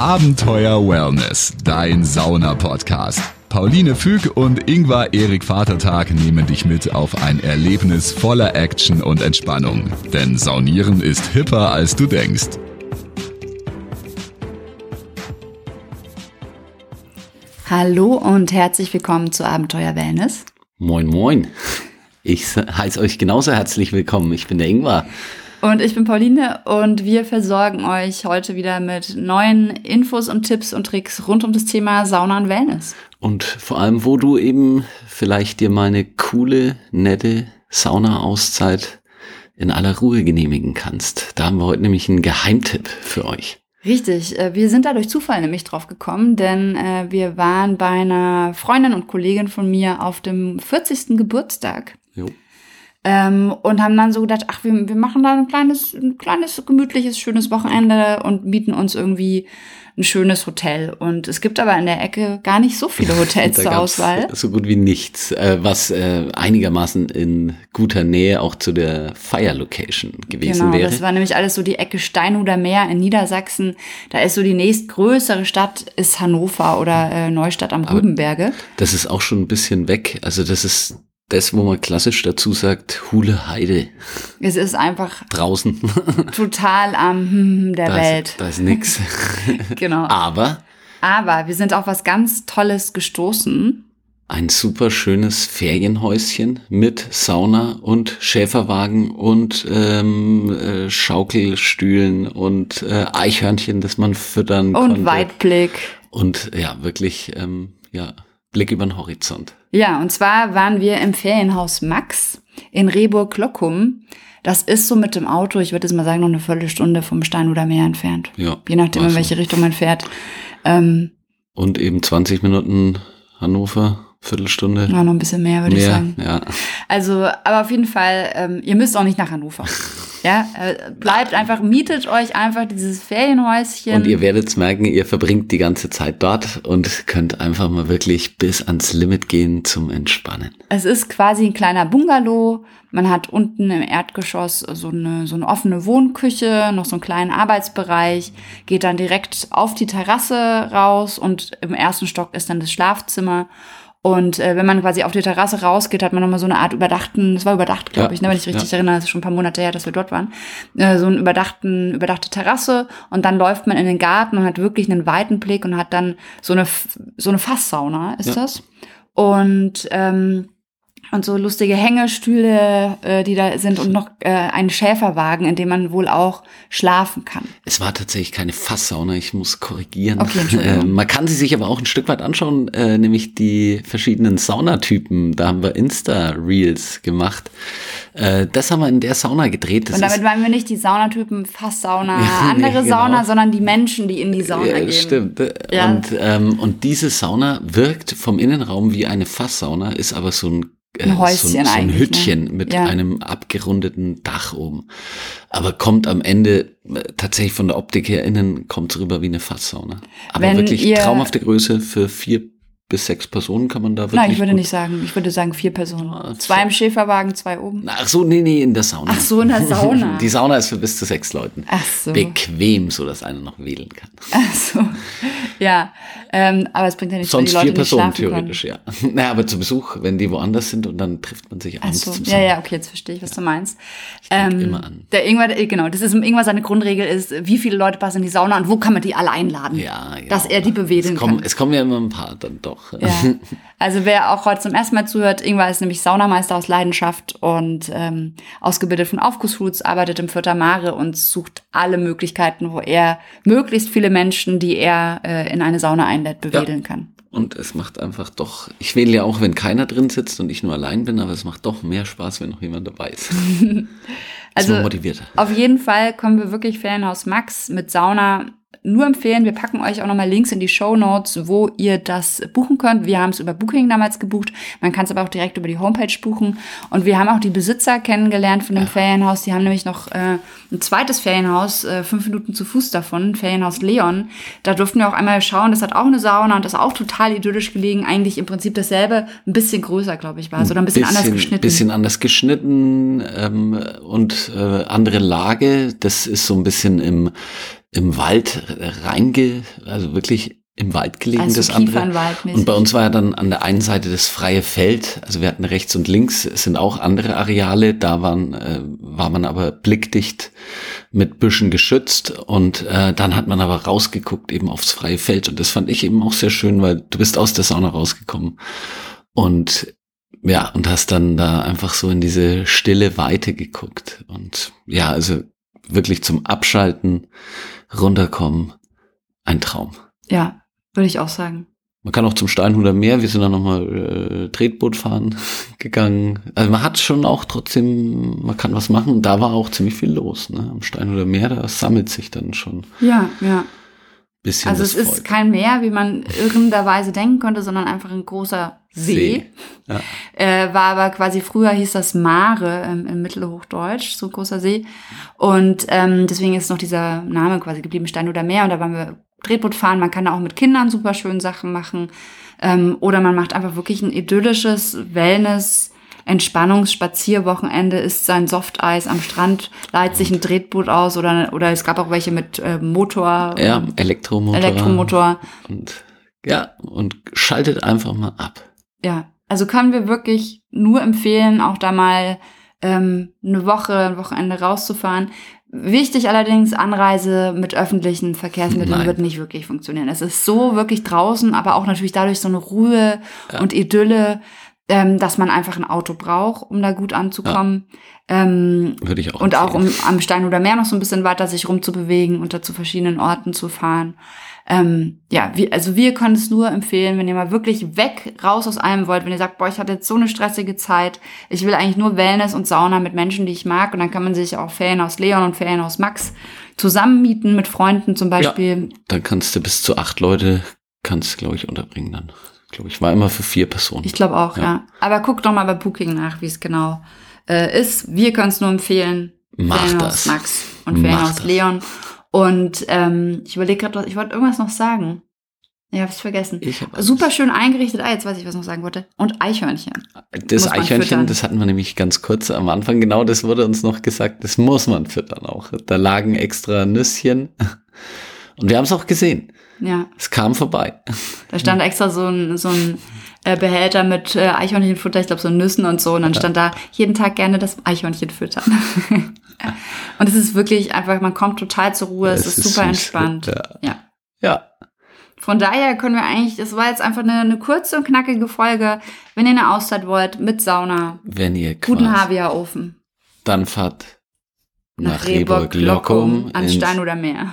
Abenteuer Wellness, dein Sauna-Podcast. Pauline Füg und Ingvar Erik Vatertag nehmen dich mit auf ein Erlebnis voller Action und Entspannung. Denn Saunieren ist hipper, als du denkst. Hallo und herzlich willkommen zu Abenteuer Wellness. Moin, moin. Ich heiße euch genauso herzlich willkommen. Ich bin der Ingvar. Und ich bin Pauline und wir versorgen euch heute wieder mit neuen Infos und Tipps und Tricks rund um das Thema Sauna und Wellness. Und vor allem, wo du eben vielleicht dir mal eine coole, nette Sauna-Auszeit in aller Ruhe genehmigen kannst. Da haben wir heute nämlich einen Geheimtipp für euch. Richtig, äh, wir sind da durch Zufall nämlich drauf gekommen, denn äh, wir waren bei einer Freundin und Kollegin von mir auf dem 40. Geburtstag. Jo. Ähm, und haben dann so gedacht, ach, wir, wir machen da ein kleines, ein kleines, gemütliches, schönes Wochenende und mieten uns irgendwie ein schönes Hotel. Und es gibt aber in der Ecke gar nicht so viele Hotels zur Auswahl. So gut wie nichts, äh, was äh, einigermaßen in guter Nähe auch zu der Fire Location gewesen genau, wäre. Das war nämlich alles so die Ecke Steinhuder Meer in Niedersachsen. Da ist so die nächstgrößere Stadt ist Hannover oder äh, Neustadt am Rübenberge. Das ist auch schon ein bisschen weg. Also das ist das, wo man klassisch dazu sagt, Hule Heide. Es ist einfach draußen. total am hm, der da Welt. Ist, da ist nix. genau. Aber. Aber wir sind auf was ganz Tolles gestoßen. Ein super schönes Ferienhäuschen mit Sauna und Schäferwagen und ähm, äh, Schaukelstühlen und äh, Eichhörnchen, das man füttern und konnte. Und Weitblick. Und ja, wirklich, ähm, ja, Blick über den Horizont. Ja, und zwar waren wir im Ferienhaus Max in Rehburg-Lockum. Das ist so mit dem Auto, ich würde jetzt mal sagen, noch eine Viertelstunde vom Stein oder Meer entfernt. Ja. Je nachdem, in welche Richtung man fährt. Ähm, und eben 20 Minuten Hannover. Viertelstunde. Ja, noch ein bisschen mehr, würde ich sagen. Ja. Also, aber auf jeden Fall, ähm, ihr müsst auch nicht nach Hannover. ja, äh, bleibt einfach, mietet euch einfach dieses Ferienhäuschen. Und ihr werdet merken, ihr verbringt die ganze Zeit dort und könnt einfach mal wirklich bis ans Limit gehen zum Entspannen. Es ist quasi ein kleiner Bungalow. Man hat unten im Erdgeschoss so eine, so eine offene Wohnküche, noch so einen kleinen Arbeitsbereich, geht dann direkt auf die Terrasse raus und im ersten Stock ist dann das Schlafzimmer. Und äh, wenn man quasi auf die Terrasse rausgeht, hat man nochmal so eine Art überdachten, das war überdacht, glaube ja, ich, ne, wenn ich richtig ja. erinnere, das ist schon ein paar Monate her, dass wir dort waren, äh, so eine überdachten, überdachte Terrasse und dann läuft man in den Garten und hat wirklich einen weiten Blick und hat dann so eine, so eine Fasssauna, ist ja. das? Und ähm, und so lustige Hängestühle, äh, die da sind und noch äh, einen Schäferwagen, in dem man wohl auch schlafen kann. Es war tatsächlich keine Fasssauna, ich muss korrigieren. Okay. Äh, man kann sie sich aber auch ein Stück weit anschauen, äh, nämlich die verschiedenen Saunatypen. Da haben wir Insta-Reels gemacht. Äh, das haben wir in der Sauna gedreht. Das und damit meinen wir nicht die Saunatypen Fasssauna, ja, andere genau. Sauna, sondern die Menschen, die in die Sauna ja, gehen. Stimmt. Ja. Und, ähm, und diese Sauna wirkt vom Innenraum wie eine Fasssauna, ist aber so ein ein Häuschen so, so ein eigentlich, Hüttchen ne? mit Ja. einem abgerundeten Dach oben. Aber kommt am Ende äh, tatsächlich von der Optik her innen, kommt rüber wie eine Fasssauna. Aber Wenn wirklich traumhafte Größe für vier bis sechs Personen kann man da wirklich. Nein, ich würde nicht sagen, ich würde sagen vier Personen. Ah, Zwei im Schäferwagen, zwei oben. Ach so, nee, nee, in der Sauna. Ach so, in der Sauna. Die Sauna ist für bis zu sechs Leuten. Ach so. Bequem, so dass einer noch wählen kann. Ach so. Ja, ähm, aber es bringt ja nichts, wenn Sonst die Leute vier Personen schlafen können. theoretisch, ja. Naja, aber zu Besuch, wenn die woanders sind und dann trifft man sich abends so, zum ja, Sauna. ja, okay, jetzt verstehe ich, was du meinst. denk Ähm, immer an. Der Ingwer, äh, genau, das ist irgendwas seine Grundregel ist, wie viele Leute passen in die Sauna und wo kann man die alle einladen? Ja, genau. Dass er die bewedeln es kommen, kann. Es kommen ja immer ein paar dann doch. Ja. Also wer auch heute zum ersten Mal zuhört, Ingwer ist nämlich Saunameister aus Leidenschaft und ähm, ausgebildet von Aufgussfoods, arbeitet im Vierter Mare und sucht alle Möglichkeiten, wo er möglichst viele Menschen, die er äh, in eine Sauna einlädt, bewedeln kann. Und es macht einfach doch, ich wähle ja auch, wenn keiner drin sitzt und ich nur allein bin, aber es macht doch mehr Spaß, wenn noch jemand dabei ist. Also man motivierter. auf jeden Fall kommen wir wirklich Ferienhaus Max mit Sauna nur empfehlen. Wir packen euch auch nochmal Links in die Show Notes, wo ihr das buchen könnt. Wir haben es über Booking damals gebucht. Man kann es aber auch direkt über die Homepage buchen. Und wir haben auch die Besitzer kennengelernt von dem Ferienhaus. Die haben nämlich noch äh, ein zweites Ferienhaus, äh, fünf Minuten zu Fuß davon, Ferienhaus Leon. Da durften wir auch einmal schauen. Das hat auch eine Sauna und das ist auch total idyllisch gelegen. Eigentlich im Prinzip dasselbe, ein bisschen größer, glaube ich, war es. Oder ein bisschen, anders geschnitten. Bisschen anders geschnitten ähm, und äh, andere Lage. Das ist so ein bisschen im im Wald reinge, also wirklich im Wald gelegen, Also das andere. Und bei uns war ja dann an der einen Seite das freie Feld, also wir hatten rechts und links es sind auch andere Areale, da waren, äh, war man aber blickdicht mit Büschen geschützt. Und äh, dann hat man aber rausgeguckt eben aufs freie Feld. Und das fand ich eben auch sehr schön, weil du bist aus der Sauna rausgekommen. Und ja, und hast dann da einfach so in diese stille Weite geguckt. Und ja, also wirklich zum Abschalten, runterkommen, ein Traum. Ja, würde ich auch sagen. Man kann auch zum Steinhuder Meer, wir sind dann nochmal äh, Tretboot fahren gegangen. Also man hat schon auch trotzdem, man kann was machen. Da war auch ziemlich viel los. Ne? Am Steinhuder Meer, da sammelt sich dann schon Ja, ja. Bisschen Also es ist kein Meer, wie man irrenderweise denken könnte, sondern einfach ein großer See. Ja. Äh, war aber quasi früher hieß das Mare ähm, im Mittelhochdeutsch, so großer See. Und ähm, deswegen ist noch dieser Name quasi geblieben, Stein oder Meer. Und da waren wir Tretboot fahren. Man kann da auch mit Kindern super schön Sachen machen. Ähm, oder man macht einfach wirklich ein idyllisches Wellness- Entspannungsspazierwochenende, isst sein Softeis am Strand, leiht sich ein Tretboot aus oder, oder es gab auch welche mit äh, Motor, Ja, Elektromotor. Elektromotor. Und ja, und schaltet einfach mal ab. Ja, also können wir wirklich nur empfehlen, auch da mal ähm, eine Woche, ein Wochenende rauszufahren. Wichtig allerdings, Anreise mit öffentlichen Verkehrsmitteln Nein. wird nicht wirklich funktionieren. Es ist so wirklich draußen, aber auch natürlich dadurch so eine Ruhe und Idylle, ähm, dass man einfach ein Auto braucht, um da gut anzukommen. Ähm, Würde ich auch und auch empfehlen. um am Stein oder Meer noch so ein bisschen weiter sich rumzubewegen und da zu verschiedenen Orten zu fahren. Ähm, ja, wir, also wir können es nur empfehlen, wenn ihr mal wirklich weg, raus aus allem wollt, wenn ihr sagt, boah, ich hatte jetzt so eine stressige Zeit, ich will eigentlich nur Wellness und Sauna mit Menschen, die ich mag, und dann kann man sich auch Ferienhaus Leon und Ferienhaus Max zusammenmieten mit Freunden zum Beispiel. Dann kannst du bis zu acht Leute, kannst glaube ich, unterbringen dann. Glaube ich, war immer für vier Personen. Ich glaube auch, ja. Ja. Aber guckt doch mal bei Booking nach, wie es genau äh, ist. Wir können es nur empfehlen. Macht Ferienhaus das. Max und Ferienhaus. Leon. Und ähm, ich überlege gerade, ich wollte irgendwas noch sagen. Ja, hab's vergessen. Ich hab Super schön eingerichtet. Ah, jetzt weiß ich, was ich noch sagen wollte. Und Eichhörnchen. Das Eichhörnchen, füttern. das hatten wir nämlich ganz kurz am Anfang. Genau, das wurde uns noch gesagt. Das muss man füttern auch. Da lagen extra Nüsschen. Und wir haben es auch gesehen. Ja, Es kam vorbei. da stand extra so ein, so ein äh, Behälter mit äh, Eichhörnchenfutter, ich glaube so Nüssen und so. Und dann stand da jeden Tag gerne das Eichhörnchen füttern. und es ist wirklich einfach, man kommt total zur Ruhe, es, Es ist, super entspannt. Ja. ja. Ja. Von daher können wir eigentlich, das war jetzt einfach eine, eine kurze und knackige Folge. Wenn ihr eine Auszeit wollt, mit Sauna, Wenn ihr guten Havia-Ofen, dann fahrt nach, nach Rehburg-Lockum an Stein oder Meer.